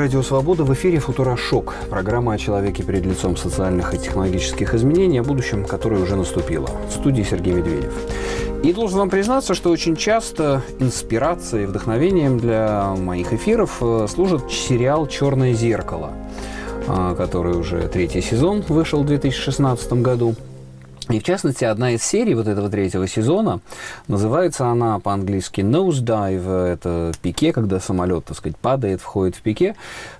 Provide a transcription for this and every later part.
Радио Свобода в эфире «Футурошок» – программа о человеке перед лицом социальных и технологических изменений, о будущем, которое уже наступило. В студии Сергей Медведев. И должен вам признаться, что очень часто инспирацией, вдохновением для моих эфиров э, служит сериал «Черное зеркало», э, который уже третий сезон вышел в 2016 году. И в частности, одна из серий вот этого третьего сезона, называется она по-английски nose dive, это пике, когда самолет, так сказать, падает, входит в пике.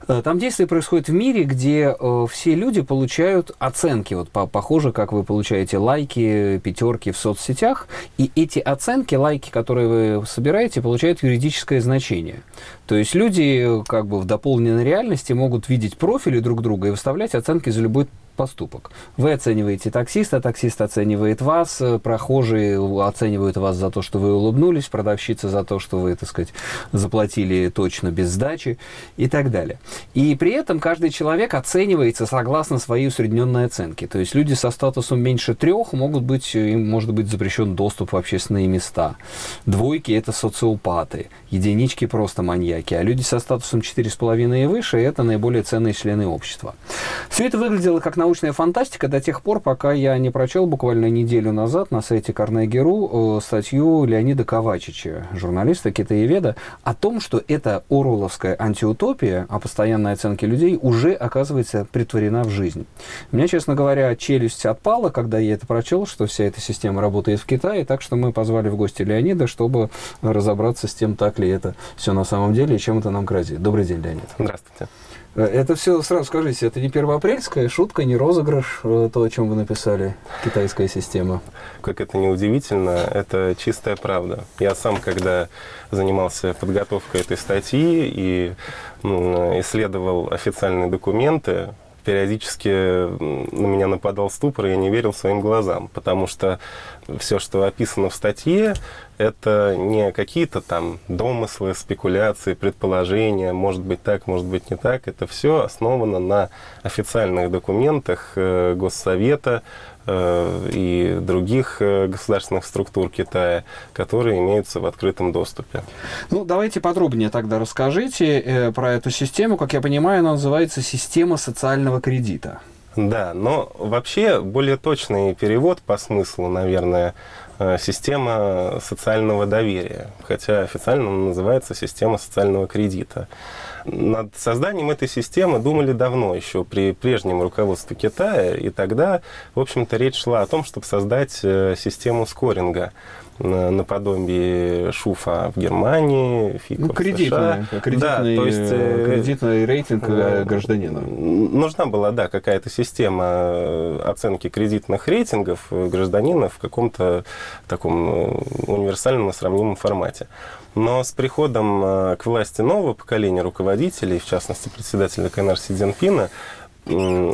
Э, там действие происходит в мире, где э, все люди получают оценки, вот по похоже, как вы получаете лайки, пятерки в соцсетях, и эти оценки, лайки, которые вы собираете, получают юридическое значение. То есть люди как бы в дополненной реальности могут видеть профили друг друга и выставлять оценки за любой поступок. Вы оцениваете таксиста, таксист оценивает вас, э, прохожие оценивают вас за то, что вы улыбнулись, продавщица за то, что вы, так сказать, заплатили точно без сдачи и так далее. И при этом каждый человек оценивается согласно своей усредненной оценке. То есть люди со статусом меньше трех могут быть, им может быть запрещен доступ в общественные места. Двойки – это социопаты, единички – просто маньяки, а люди со статусом 4,5 и выше – это наиболее ценные члены общества. Все это выглядело как научная фантастика до тех пор, пока я не прочел буквально неделю назад на сайте Карнеги.ру э, статью Леонида Ковачича, журналиста китаеведа, о том, что эта оруэлловская антиутопия о постоянной оценке людей уже, оказывается, притворена в жизнь. У меня, честно говоря, челюсть отпала, когда я это прочел, что вся эта система работает в Китае, так что мы позвали в гости Леонида, чтобы разобраться с тем, так ли это все на самом деле и чем это нам грозит. Добрый день, Леонид. Здравствуйте. Э, это все, сразу скажите, это не первоапрельская шутка, не розыгрыш, э, то, о чем вы написали, китайская система? Как это не удивительно, это чистая правда. Я сам, когда занимался подготовкой этой статьи и исследовал официальные документы, периодически на меня нападал ступор, и я не верил своим глазам, потому что все, что описано в статье, это не какие-то там домыслы, спекуляции, предположения, может быть так, может быть не так. Это все основано на официальных документах э, Госсовета, и других э, государственных структур Китая, которые имеются в открытом доступе. Ну, давайте подробнее тогда расскажите э, про эту систему. Как я понимаю, она называется система социального кредита. Да, но вообще более точный перевод по смыслу, наверное, система социального доверия, хотя официально она называется система социального кредита. Над созданием этой системы думали давно, еще при прежнем руководстве Китая, и тогда, в общем-то, речь шла о том, чтобы создать э, систему скоринга наподобие ШУФа в Германии, ФИКа ну, кредитная, в США. Кредитный, да, то есть, э, кредитный рейтинг э, гражданина. Нужна была, да, какая-то система оценки кредитных рейтингов гражданина в каком-то таком универсальном и сравнимом формате. Но с приходом э, к власти нового поколения руководителей, в частности председателя КНР Си Цзиньпина,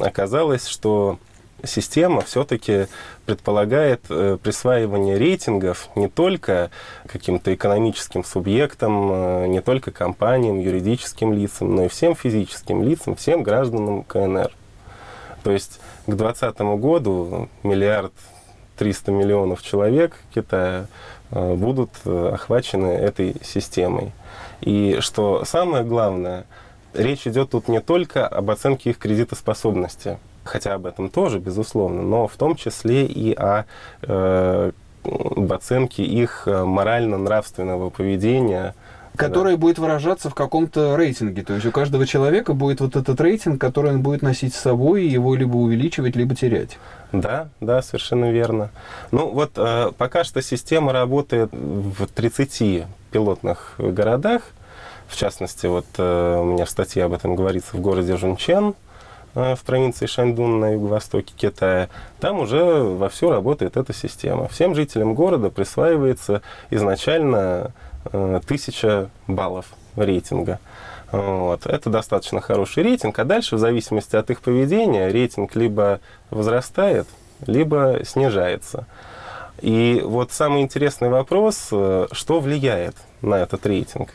оказалось, что система все-таки предполагает э, присваивание рейтингов не только каким-то экономическим субъектам, э, не только компаниям, юридическим лицам, но и всем физическим лицам, всем гражданам КНР. То есть к 2020 году миллиард триста миллионов человек Китая Э, будут охвачены этой системой. И что самое главное, речь идет тут не только об оценке их кредитоспособности, хотя об этом тоже, безусловно, но в том числе и о э, об оценке их морально-нравственного поведения, Который да. будет выражаться в каком-то рейтинге. То есть у каждого человека будет вот этот рейтинг, который он будет носить с собой, и его либо увеличивать, либо терять. Да, да, совершенно верно. Ну вот э, пока что система работает в 30 пилотных городах. В частности, вот э, у меня в статье об этом говорится в городе Жунчен э, в провинции Шаньдун на юго-востоке Китая. Там уже вовсю работает эта система. Всем жителям города присваивается изначально э, тысяча баллов рейтинга. Вот. Это достаточно хороший рейтинг, а дальше, в зависимости от их поведения, рейтинг либо возрастает, либо снижается. И вот самый интересный вопрос, э, что влияет на этот рейтинг?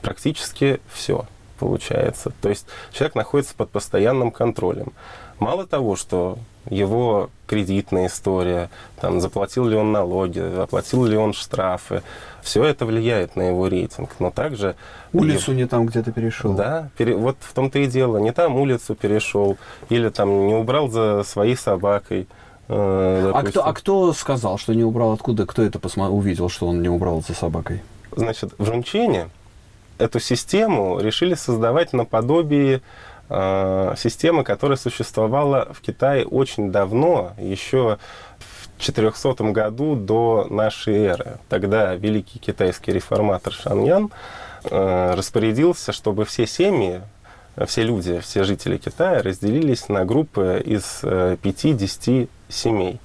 Практически все получается. То есть человек находится под постоянным контролем. Мало того, что его кредитная история, там, заплатил ли он налоги, оплатил ли он штрафы. Все это влияет на его рейтинг. Но также... Улицу не там где-то перешел. Да, пере... вот в том-то и дело. Не там улицу перешел, или там не убрал за своей собакой. Э, а, кто, а кто сказал, что не убрал? Откуда? Кто это посмо... увидел, что он не убрал за собакой? Значит, в Жунчене эту систему решили создавать наподобие э, системы, которая существовала в Китае очень давно, еще в 400 году до нашей эры. Тогда великий китайский реформатор Шаньян э, распорядился, чтобы все семьи, все люди, все жители Китая разделились на группы из э, 5-10 семей.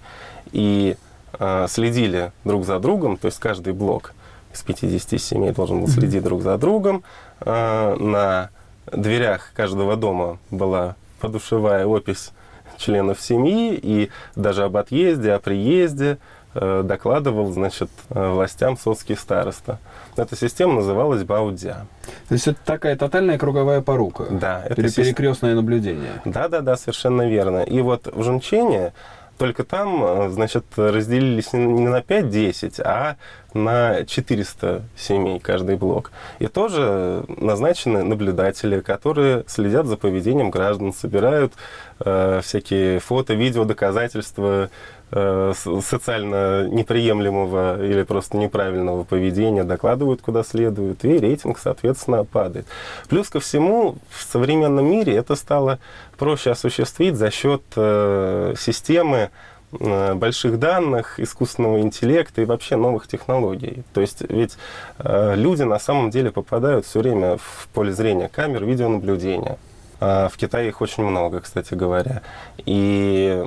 И э, следили друг за другом, то есть каждый блок из 50 семей должен был следить друг за другом. Э, на дверях каждого дома была подушевая опись членов семьи, и даже об отъезде, о приезде э, докладывал, значит, э, властям соцкий староста. Эта система называлась Баудзя. То есть это такая тотальная круговая порука? Да. Это перекрестное наблюдение? Да, да, да, совершенно верно. И вот в Жунчене только там, э, значит, разделились не на 5-10, а на 400 семей каждый блок. И тоже назначены наблюдатели, которые следят за поведением граждан, собирают э, всякие фото, видео, доказательства социально неприемлемого или просто неправильного поведения, докладывают куда следует, и рейтинг, соответственно, падает. Плюс ко всему, в современном мире это стало проще осуществить за счет э, системы Э, больших данных, искусственного интеллекта и вообще новых технологий. То есть ведь э, люди на самом деле попадают все время в поле зрения камер видеонаблюдения. А в Китае их очень много, кстати говоря. И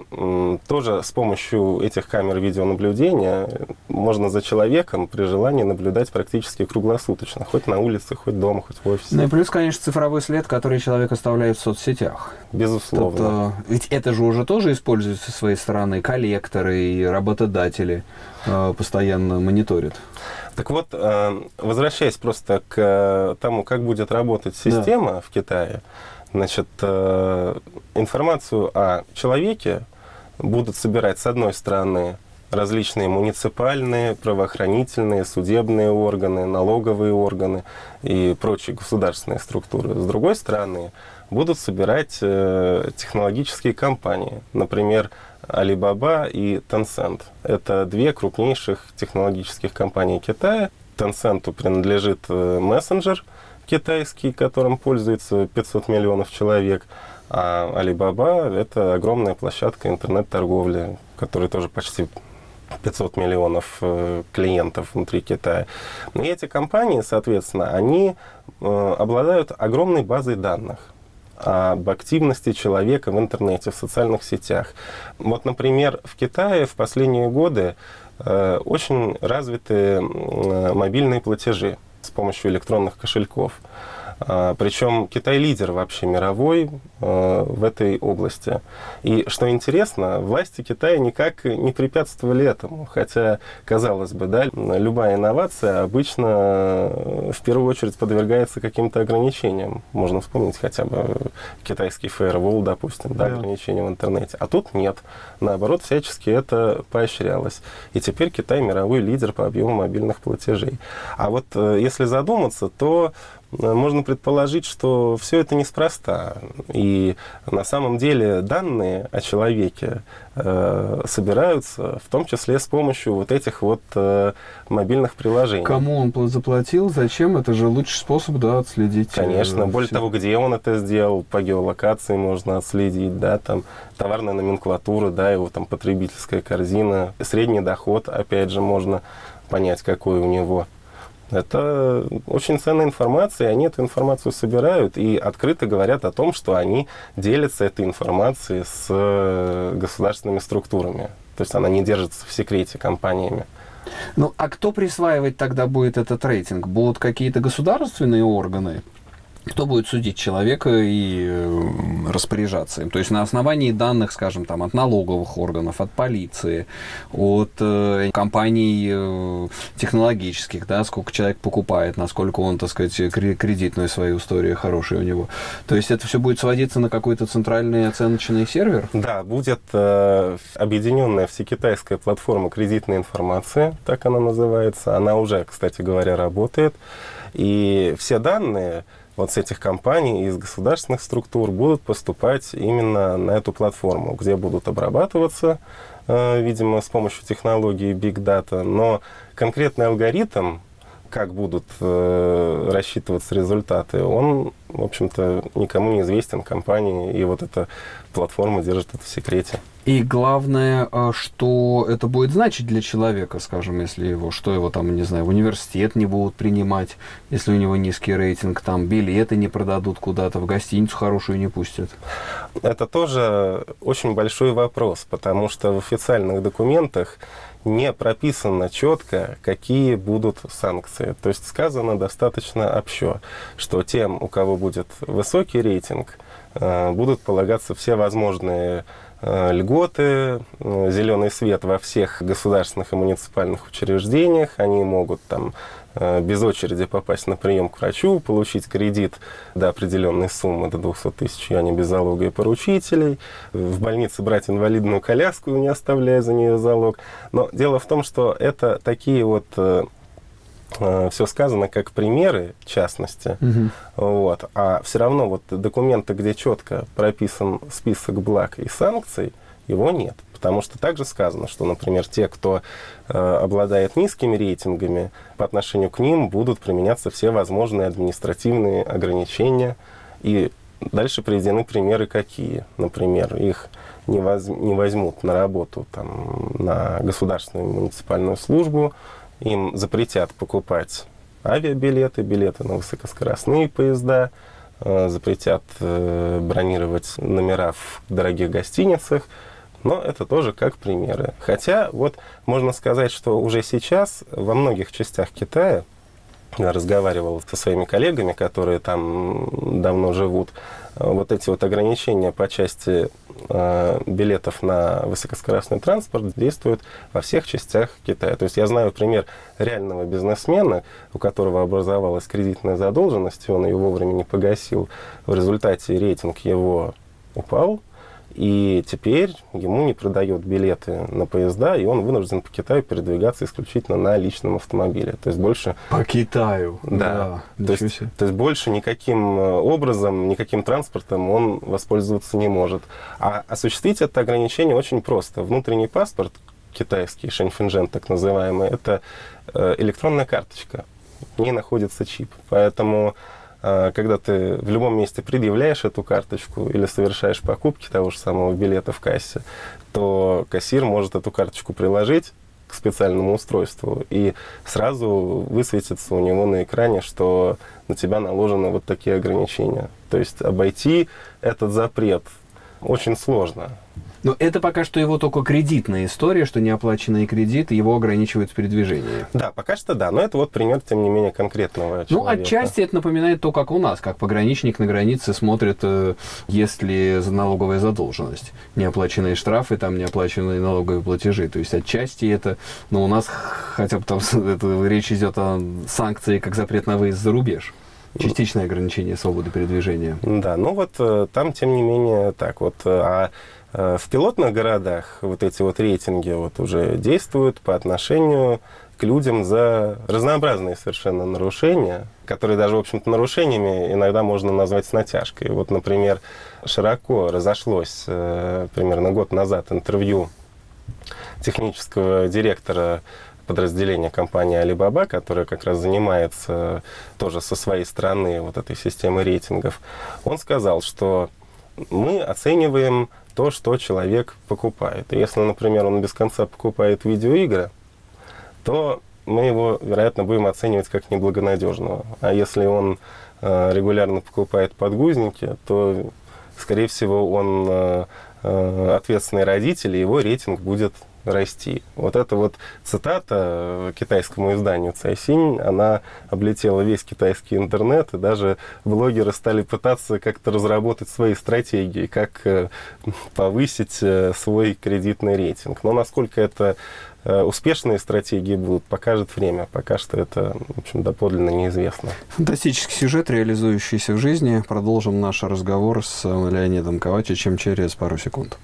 тоже с помощью этих камер видеонаблюдения можно за человеком при желании наблюдать практически круглосуточно, хоть на улице, хоть дома, хоть в офисе. Ну и плюс, конечно, цифровой след, который человек оставляет в соцсетях. Безусловно. Тобто, ведь это же уже тоже используется со своей стороны, коллекторы и работодатели э, постоянно мониторят. Так вот, э, возвращаясь просто к тому, как будет работать система да. в Китае, Значит, э, информацию о человеке будут собирать, с одной стороны, различные муниципальные, правоохранительные, судебные органы, налоговые органы и прочие государственные структуры. С другой стороны, будут собирать э, технологические компании, например, Alibaba и Tencent. Это две крупнейших технологических компании Китая. Tencent принадлежит э, мессенджер – китайский, которым пользуется 500 миллионов человек, а Alibaba – это огромная площадка интернет-торговли, которая тоже почти 500 миллионов э, клиентов внутри Китая. И эти компании, соответственно, они э, обладают огромной базой данных об активности человека в интернете, в социальных сетях. Вот, например, в Китае в последние годы э, очень развиты мобильные платежи с помощью электронных кошельков. А, Причем Китай лидер вообще мировой а, в этой области. И что интересно, власти Китая никак не препятствовали этому. Хотя, казалось бы, да, любая инновация обычно в первую очередь подвергается каким-то ограничениям. Можно вспомнить хотя бы китайский фаервол, допустим, да, ограничения в интернете. А тут нет. Наоборот, всячески это поощрялось. И теперь Китай мировой лидер по объему мобильных платежей. А вот э, если задуматься, то можно предположить, что все это неспроста. И на самом деле данные о человеке э, собираются в том числе с помощью вот этих вот э, мобильных приложений. Кому он заплатил, зачем? Это же лучший способ да, отследить. Э, Конечно. Более того, где он это сделал, по геолокации можно отследить, да, там товарная номенклатура, да, его там потребительская корзина, средний доход, опять же, можно понять, какой у него. Это очень ценная информация, и они эту информацию собирают и открыто говорят о том, что они делятся этой информацией с э, государственными структурами. То есть она не держится в секрете компаниями. Ну, а кто присваивать тогда будет этот рейтинг? Будут какие-то государственные органы? Кто будет судить человека и э, распоряжаться им? То есть на основании данных, скажем, там, от налоговых органов, от полиции, от э, компаний э, технологических, да, сколько человек покупает, насколько он, так сказать, кредитную свою историю хорошая у него. То есть это все будет сводиться на какой-то центральный оценочный сервер? Да, будет э, объединенная всекитайская платформа кредитной информации, так она называется. Она уже, кстати говоря, работает. И все данные вот с этих компаний из государственных структур будут поступать именно на эту платформу, где будут обрабатываться, э, видимо, с помощью технологии Big Data, но конкретный алгоритм, как будут э, рассчитываться результаты, он, в общем-то, никому не известен компании, и вот эта платформа держит это в секрете. И главное, а, что это будет значить для человека, скажем, если его, что его там, не знаю, в университет не будут принимать, если у него низкий рейтинг, там билеты не продадут куда-то, в гостиницу хорошую не пустят. Это тоже очень большой вопрос, потому что в официальных документах не прописано четко, какие будут санкции. То есть сказано достаточно общо, что тем, у кого будет высокий рейтинг, э, будут полагаться все возможные Э, льготы, э, зеленый свет во всех государственных и муниципальных учреждениях. Они могут там без очереди попасть на прием к врачу, получить кредит до определенной суммы, до 200 тысяч юаней без залога и поручителей, в больнице брать инвалидную коляску, не оставляя за нее залог. Но дело в том, что это такие вот все сказано как примеры частности, угу. вот, а все равно вот документы, где четко прописан список благ и санкций, его нет. Потому что также сказано, что, например, те, кто э, обладает низкими рейтингами, по отношению к ним будут применяться все возможные административные ограничения. И дальше приведены примеры какие. Например, их не, воз, не возьмут на работу там, на государственную муниципальную службу, им запретят покупать авиабилеты, билеты на высокоскоростные поезда, э, запретят э, бронировать номера в дорогих гостиницах, но это тоже как примеры. Хотя вот можно сказать, что уже сейчас во многих частях Китая разговаривал со своими коллегами, которые там давно живут, вот эти вот ограничения по части э, билетов на высокоскоростный транспорт действуют во всех частях Китая. То есть я знаю пример реального бизнесмена, у которого образовалась кредитная задолженность, и он ее вовремя не погасил. В результате рейтинг его упал, и теперь ему не продают билеты на поезда, и он вынужден по Китаю передвигаться исключительно на личном автомобиле. То есть больше... По Китаю? Да. да то, есть, то есть больше никаким э, образом, никаким транспортом он воспользоваться не может. А осуществить это ограничение очень просто. Внутренний паспорт китайский, шэньфэнжэн так называемый, это э, электронная карточка. В ней находится чип. Поэтому когда ты в любом месте предъявляешь эту карточку или совершаешь покупки того же самого билета в кассе, то кассир может эту карточку приложить к специальному устройству, и сразу высветится у него на экране, что на тебя наложены вот такие ограничения. То есть обойти этот запрет очень сложно. Но это пока что его только кредитная история, что неоплаченные кредиты его ограничивают в передвижении. Да, пока что да, но это вот пример, тем не менее, конкретного ну, человека. Ну, отчасти это напоминает то, как у нас, как пограничник на границе смотрит, э, есть ли налоговая задолженность, неоплаченные штрафы, там неоплаченные налоговые платежи. То есть отчасти это, ну, у нас хотя бы там это, речь идет о санкции как запрет на выезд за рубеж. Частичное ограничение свободы передвижения. Да, ну вот э, там, тем не менее, так вот. Э, а в пилотных городах вот эти вот рейтинги вот уже действуют по отношению к людям за разнообразные совершенно нарушения, которые даже, в общем-то, нарушениями иногда можно назвать с натяжкой. Вот, например, широко разошлось э, примерно год назад интервью технического директора подразделения компании Alibaba, которая как раз занимается тоже со своей стороны вот этой системой рейтингов. Он сказал, что мы оцениваем то, что человек покупает. И если, например, он без конца покупает видеоигры, то мы его, вероятно, будем оценивать как неблагонадежного. А если он э, регулярно покупает подгузники, то, скорее всего, он э, э, ответственный родитель, и его рейтинг будет расти. Вот эта вот цитата китайскому изданию Цайсинь, она облетела весь китайский интернет, и даже блогеры стали пытаться как-то разработать свои стратегии, как э, повысить э, свой кредитный рейтинг. Но насколько это э, успешные стратегии будут, покажет время. Пока что это, в общем, доподлинно неизвестно. Фантастический сюжет, реализующийся в жизни. Продолжим наш разговор с Леонидом Ковачичем через пару секунд.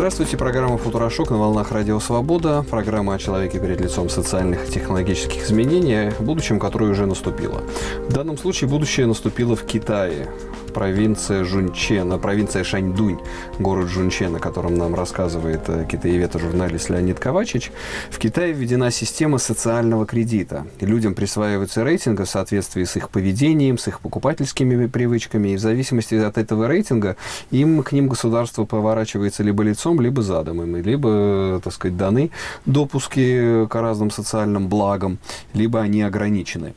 Здравствуйте, программа «Футурошок» на волнах Радио Свобода. Программа о человеке перед лицом социальных и технологических изменений, будущем которое уже наступило. В данном случае будущее наступило в Китае провинция Жунчен, провинция Шаньдунь, город Жунчен, о котором нам рассказывает э, китаевед и журналист Леонид Ковачич, в Китае введена система социального кредита. Людям присваивается рейтинг в соответствии с их поведением, с их покупательскими привычками, и в зависимости от этого рейтинга им к ним государство поворачивается либо лицом, либо задом. Им, либо, так сказать, даны допуски к разным социальным благам, либо они ограничены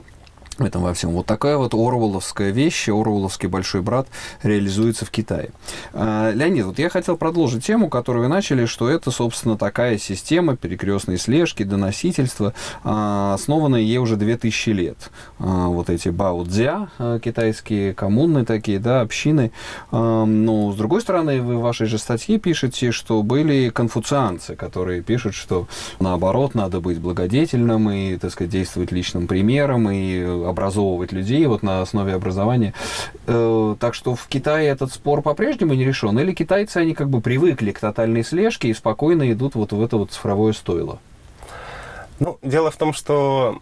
в этом во всем. Вот такая вот Орволовская вещь, Орволовский большой брат реализуется в Китае. А, Леонид, вот я хотел продолжить тему, которую вы начали, что это, собственно, такая система перекрестной слежки, доносительства, а, основанная ей уже 2000 лет. А, вот эти баудзя, китайские коммуны такие, да, общины. Но, с другой стороны, вы в вашей же статье пишете, что были конфуцианцы, которые пишут, что наоборот, надо быть благодетельным и, так сказать, действовать личным примером, и образовывать людей вот на основе образования. Э, так что в Китае этот спор по-прежнему не решен? Или китайцы, они как бы привыкли к тотальной слежке и спокойно идут вот в это вот цифровое стойло? Ну, дело в том, что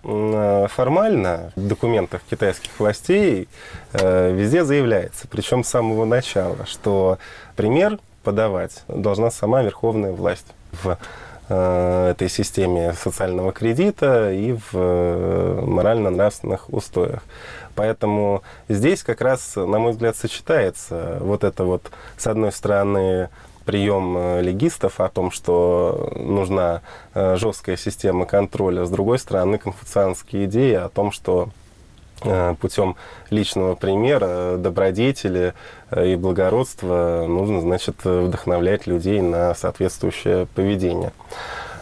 формально в документах китайских властей э, везде заявляется, причем с самого начала, что пример подавать должна сама верховная власть в Э, этой системе социального кредита и в э, морально-нравственных устоях. Поэтому здесь как раз, на мой взгляд, сочетается вот это вот, с одной стороны, прием э, легистов о том, что нужна жесткая система контроля, с другой стороны, конфуцианские идеи о том, что Э, путем личного примера, добродетели э, и благородства нужно, значит, вдохновлять людей на соответствующее поведение.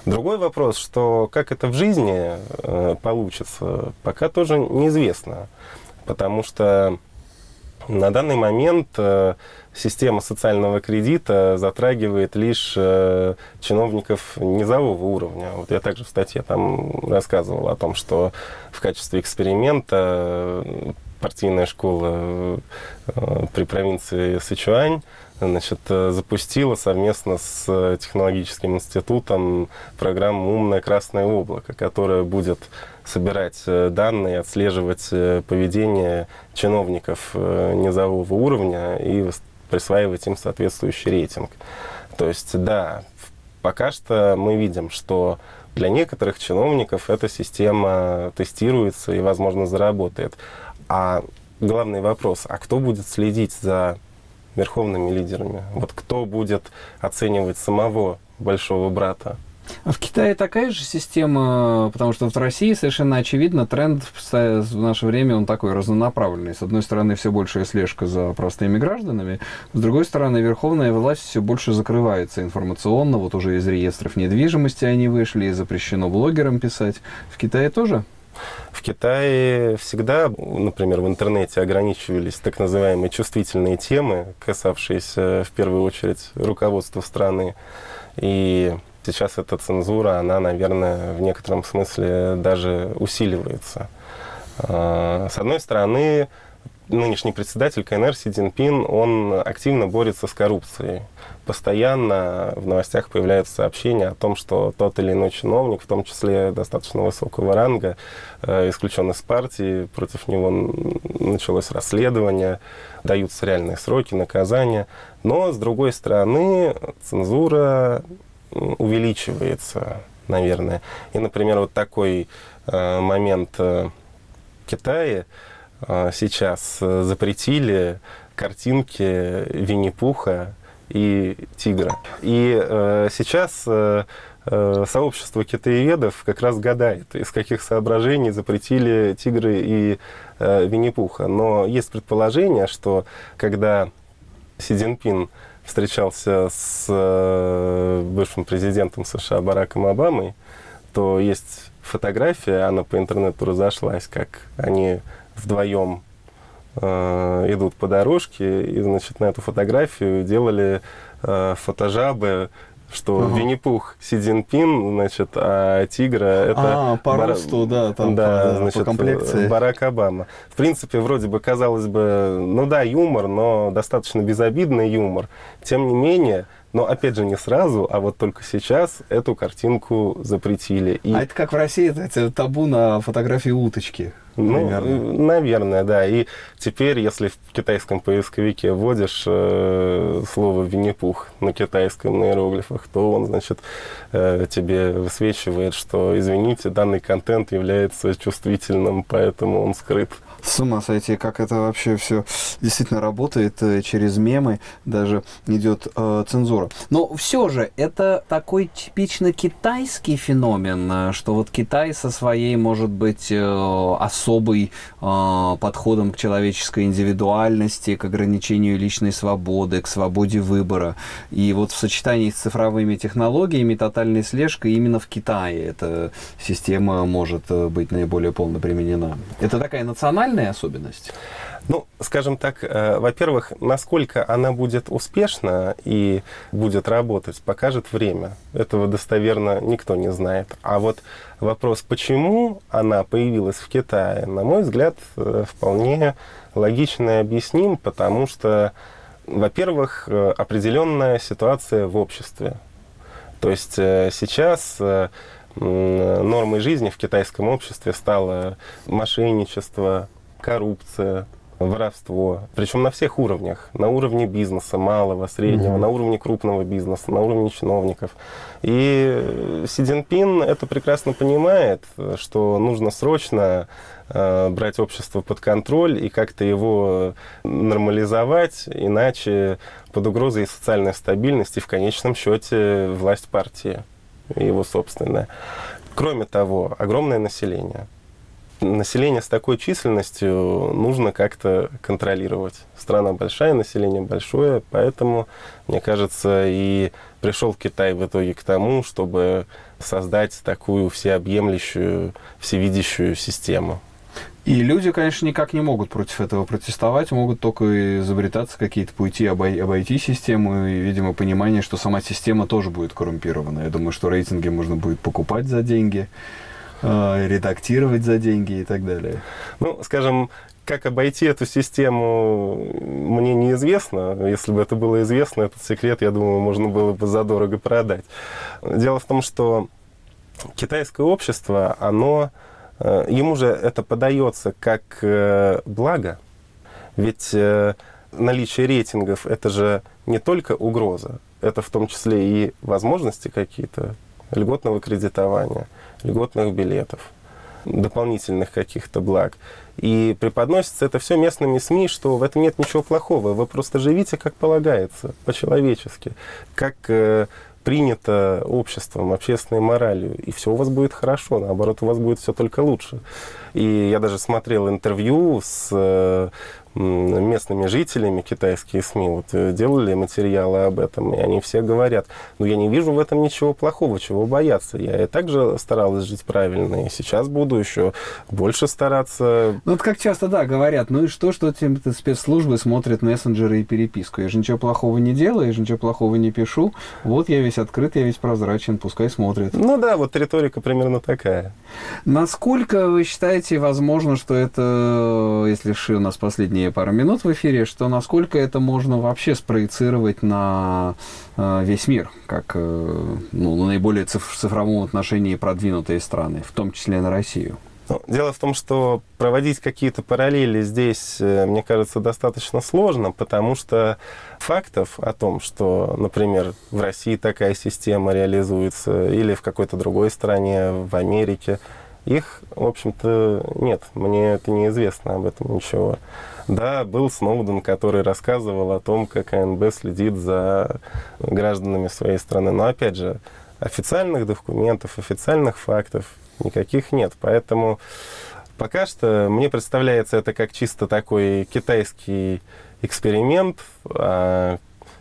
Другой вопрос, что как это в жизни э, получится, пока тоже неизвестно. Потому что на данный момент система социального кредита затрагивает лишь э, чиновников низового уровня. Вот я также в статье там рассказывал о том, что в качестве эксперимента э, партийная школа э, при провинции Сычуань значит, запустила совместно с технологическим институтом программу «Умное красное облако», которая будет собирать данные, отслеживать поведение чиновников низового уровня и присваивать им соответствующий рейтинг. То есть, да, пока что мы видим, что для некоторых чиновников эта система тестируется и, возможно, заработает. А главный вопрос, а кто будет следить за верховными лидерами? Вот кто будет оценивать самого большого брата? В Китае такая же система, потому что в России совершенно очевидно тренд в наше время он такой разнонаправленный. С одной стороны, все большая слежка за простыми гражданами, с другой стороны, верховная власть все больше закрывается информационно. Вот уже из реестров недвижимости они вышли, и запрещено блогерам писать. В Китае тоже? В Китае всегда, например, в интернете ограничивались так называемые чувствительные темы, касавшиеся в первую очередь руководства страны. И сейчас эта цензура, она, наверное, в некотором смысле даже усиливается. А, с одной стороны, нынешний председатель КНР Си Цзиньпин, он активно борется с коррупцией. Постоянно в новостях появляются сообщения о том, что тот или иной чиновник, в том числе достаточно высокого ранга, э, исключен из партии, против него началось расследование, даются реальные сроки, наказания. Но, с другой стороны, цензура увеличивается, наверное. И, например, вот такой э, момент э, в э, сейчас э, запретили картинки Винни-Пуха и Тигра. И э, сейчас э, э, сообщество китаеведов как раз гадает, из каких соображений запретили тигры и э, Винни-Пуха. Но есть предположение, что когда Си Цзиньпин встречался с э, бывшим президентом США Бараком Обамой, то есть фотография, она по интернету разошлась, как они вдвоем э, идут по дорожке, и, значит, на эту фотографию делали э, фотожабы что ага. Винни-Пух Си Цзиньпин, значит, а Тигра это... А, по Бар... росту, да, там да, по, значит, по комплекции. Барак Обама. В принципе, вроде бы, казалось бы, ну да, юмор, но достаточно безобидный юмор. Тем не менее, но опять же не сразу, а вот только сейчас эту картинку запретили. И... А это как в России, это табу на фотографии уточки. Ну, наверное, да. И теперь, если в китайском поисковике вводишь э, слово Винни-Пух на китайском на иероглифах, то он, значит, э, тебе высвечивает, что, извините, данный контент является чувствительным, поэтому он скрыт. С ума сойти, как это вообще все действительно работает э, через мемы, даже идет э, цензура. Но все же это такой типично китайский феномен, э, что вот Китай со своей, может быть, э, особый э, подходом к человеческой индивидуальности, к ограничению личной свободы, к свободе выбора. И вот в сочетании с цифровыми технологиями, тотальной слежкой именно в Китае эта система может э, быть наиболее полно применена. Это такая национальная национальная особенность? Ну, скажем так, э, во-первых, насколько она будет успешна и будет работать, покажет время. Этого достоверно никто не знает. А вот вопрос, почему она появилась в Китае, на мой взгляд, э, вполне логично и объясним, потому что, во-первых, э, определенная ситуация в обществе. То есть сейчас нормой жизни в китайском обществе стало мошенничество, коррупция, воровство. Причем на всех уровнях. На уровне бизнеса, малого, среднего, mm-hmm. на уровне крупного бизнеса, на уровне чиновников. И Си Цзиньпин это прекрасно понимает, что нужно срочно э, брать общество под контроль и как-то его нормализовать, иначе под угрозой социальной стабильности в конечном счете власть партии, его собственная. Кроме того, огромное население – население с такой численностью нужно как-то контролировать. Страна большая, население большое, поэтому, мне кажется, и пришел Китай в итоге к тому, чтобы создать такую всеобъемлющую, всевидящую систему. И люди, конечно, никак не могут против этого протестовать, могут только изобретаться какие-то пути обой- обойти систему и, видимо, понимание, что сама система тоже будет коррумпирована. Я думаю, что рейтинги можно будет покупать за деньги, редактировать за деньги и так далее? Ну, скажем, как обойти эту систему, мне неизвестно. Если бы это было известно, этот секрет, я думаю, можно было бы задорого продать. Дело в том, что китайское общество, оно, э, ему же это подается как э, благо. Ведь э, наличие рейтингов – это же не только угроза, это в том числе и возможности какие-то льготного кредитования – льготных билетов, дополнительных каких-то благ. И преподносится это все местными СМИ, что в этом нет ничего плохого. Вы просто живите, как полагается, по-человечески, как э, принято обществом, общественной моралью, и все у вас будет хорошо, наоборот, у вас будет все только лучше. И я даже смотрел интервью с э, местными жителями китайские СМИ вот, э, делали материалы об этом, и они все говорят, ну я не вижу в этом ничего плохого, чего бояться. Я и также старалась жить правильно, и сейчас буду еще больше стараться. Ну вот как часто, да, говорят, ну и что, что эти спецслужбы смотрят мессенджеры и переписку? Я же ничего плохого не делаю, я же ничего плохого не пишу. Вот я весь открыт, я весь прозрачен, пускай смотрят. Ну да, вот риторика примерно такая. Насколько вы считаете возможно, что это, если Ши у нас последний последние пару минут в эфире, что насколько это можно вообще спроецировать на э, весь мир, как э, ну, наиболее циф- цифровом отношении продвинутые страны, в том числе на Россию. Ну, дело в том, что проводить какие-то параллели здесь, э, мне кажется, достаточно сложно, потому что фактов о том, что, например, в России такая система реализуется или в какой-то другой стране, в Америке, их, в общем-то, нет. Мне это неизвестно об этом ничего. Да, был Сноуден, который рассказывал о том, как АНБ следит за гражданами своей страны. Но опять же, официальных документов, официальных фактов никаких нет. Поэтому пока что мне представляется это как чисто такой китайский эксперимент, а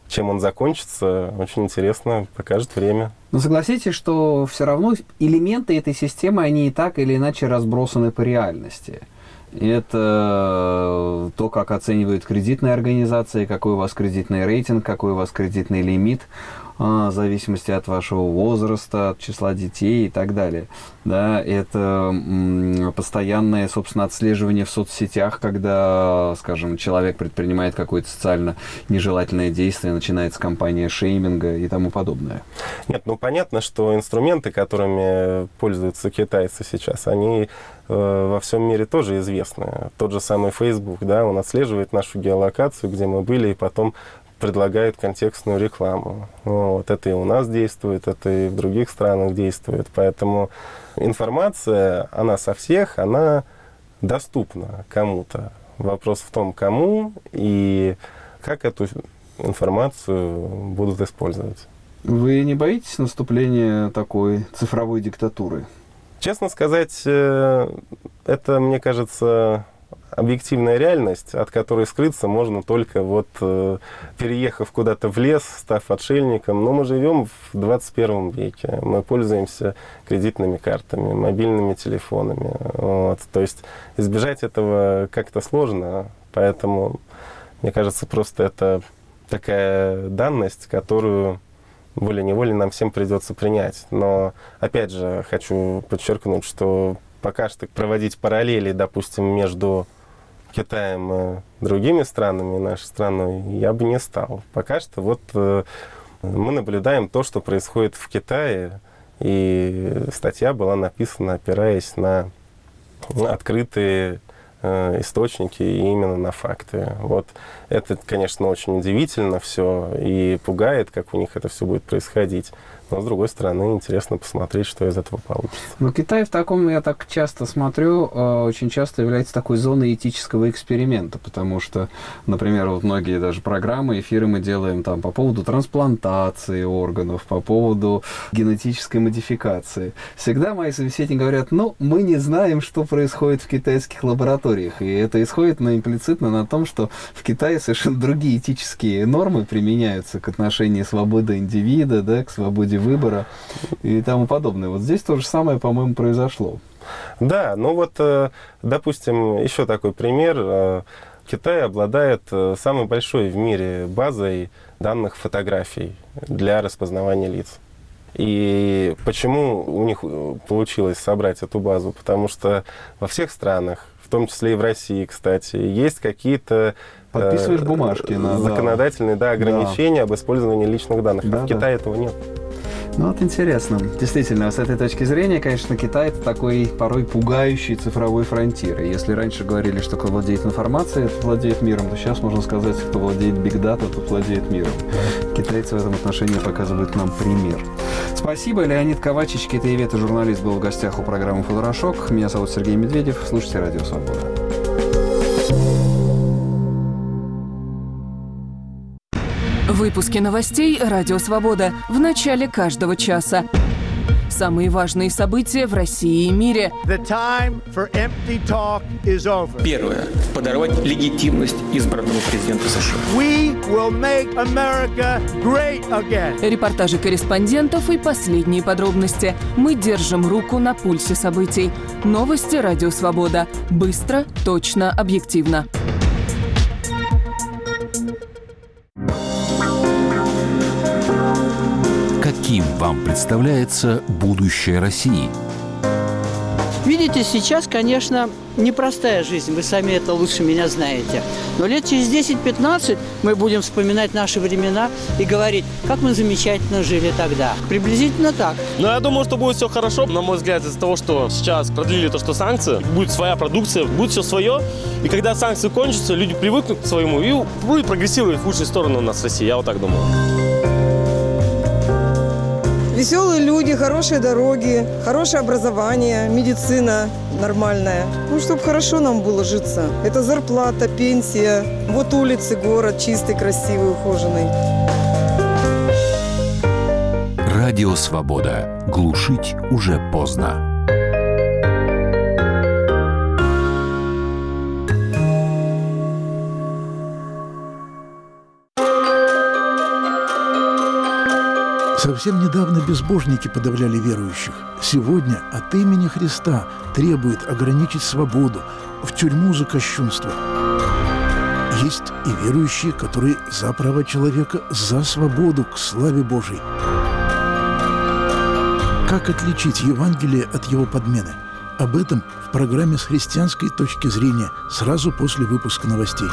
чем он закончится, очень интересно, покажет время. Но согласитесь, что все равно элементы этой системы, они и так или иначе разбросаны по реальности. Это то, как оценивают кредитные организации, какой у вас кредитный рейтинг, какой у вас кредитный лимит. А, в зависимости от вашего возраста, от числа детей и так далее. Да, это постоянное, собственно, отслеживание в соцсетях, когда, скажем, человек предпринимает какое-то социально нежелательное действие, начинается кампания шейминга и тому подобное. Нет, ну понятно, что инструменты, которыми пользуются китайцы сейчас, они э, во всем мире тоже известны. Тот же самый Facebook, да, он отслеживает нашу геолокацию, где мы были, и потом предлагают контекстную рекламу. Вот, это и у нас действует, это и в других странах действует. Поэтому информация, она со всех, она доступна кому-то. Вопрос в том, кому и как эту информацию будут использовать. Вы не боитесь наступления такой цифровой диктатуры? Честно сказать, э, это, мне кажется, объективная реальность, от которой скрыться можно только вот э, переехав куда-то в лес, став отшельником. Но мы живем в 21 веке. Мы пользуемся кредитными картами, мобильными телефонами. Вот. То есть избежать этого как-то сложно. Поэтому, мне кажется, просто это такая данность, которую волей-неволей нам всем придется принять. Но, опять же, хочу подчеркнуть, что пока что проводить параллели, допустим, между Китаем и другими странами, нашей страной, я бы не стал. Пока что вот э, мы наблюдаем то, что происходит в Китае, и статья была написана, опираясь на открытые э, источники и именно на факты. Вот это, конечно, очень удивительно все и пугает, как у них это все будет происходить. Но, с другой стороны, интересно посмотреть, что из этого получится. Но Китай в таком, я так часто смотрю, э, очень часто является такой зоной этического эксперимента, потому что, например, вот многие даже программы, эфиры мы делаем там по поводу трансплантации органов, по поводу генетической модификации. Всегда мои собеседники говорят, ну, мы не знаем, что происходит в китайских лабораториях. И это исходит на имплицитно на том, что в Китае совершенно другие этические нормы применяются к отношению свободы индивида, да, к свободе выбора и тому подобное. Вот здесь то же самое, по-моему, произошло. Да, ну вот, э, допустим, еще такой пример. Э, Китай обладает э, самой большой в мире базой данных фотографий для распознавания лиц. И почему у них получилось собрать эту базу? Потому что во всех странах, в том числе и в России, кстати, есть какие-то Подписываешь бумажки на законодательные да, ограничения да. об использовании личных данных. Да, а в Китае да. этого нет. Ну вот интересно. Действительно, с этой точки зрения, конечно, Китай это такой порой пугающий цифровой фронтир. И если раньше говорили, что кто владеет информацией, тот владеет миром, то сейчас можно сказать, кто владеет бигдата, тот владеет миром. Китайцы в этом отношении показывают нам пример. Спасибо. Леонид Ковачич, китаевед и журналист, был в гостях у программы «Футурошок». Меня зовут Сергей Медведев. Слушайте «Радио Свобода». Выпуски новостей «Радио Свобода» в начале каждого часа. Самые важные события в России и мире. Первое. Подорвать легитимность избранного президента США. Репортажи корреспондентов и последние подробности. Мы держим руку на пульсе событий. Новости «Радио Свобода». Быстро, точно, объективно. Вам представляется будущее России? Видите, сейчас, конечно, непростая жизнь, вы сами это лучше меня знаете. Но лет через 10-15 мы будем вспоминать наши времена и говорить, как мы замечательно жили тогда. Приблизительно так. Но я думаю, что будет все хорошо. На мой взгляд, из-за того, что сейчас продлили то, что санкции, будет своя продукция, будет все свое. И когда санкции кончатся, люди привыкнут к своему и будет прогрессировать в лучшую сторону у нас в России. Я вот так думаю. Веселые люди, хорошие дороги, хорошее образование, медицина нормальная. Ну, чтобы хорошо нам было житься. Это зарплата, пенсия. Вот улицы, город чистый, красивый, ухоженный. Радио «Свобода». Глушить уже поздно. Совсем недавно безбожники подавляли верующих. Сегодня от имени Христа требует ограничить свободу, в тюрьму за кощунство. Есть и верующие, которые за права человека, за свободу к славе Божией. Как отличить Евангелие от его подмены? Об этом в программе с христианской точки зрения сразу после выпуска новостей.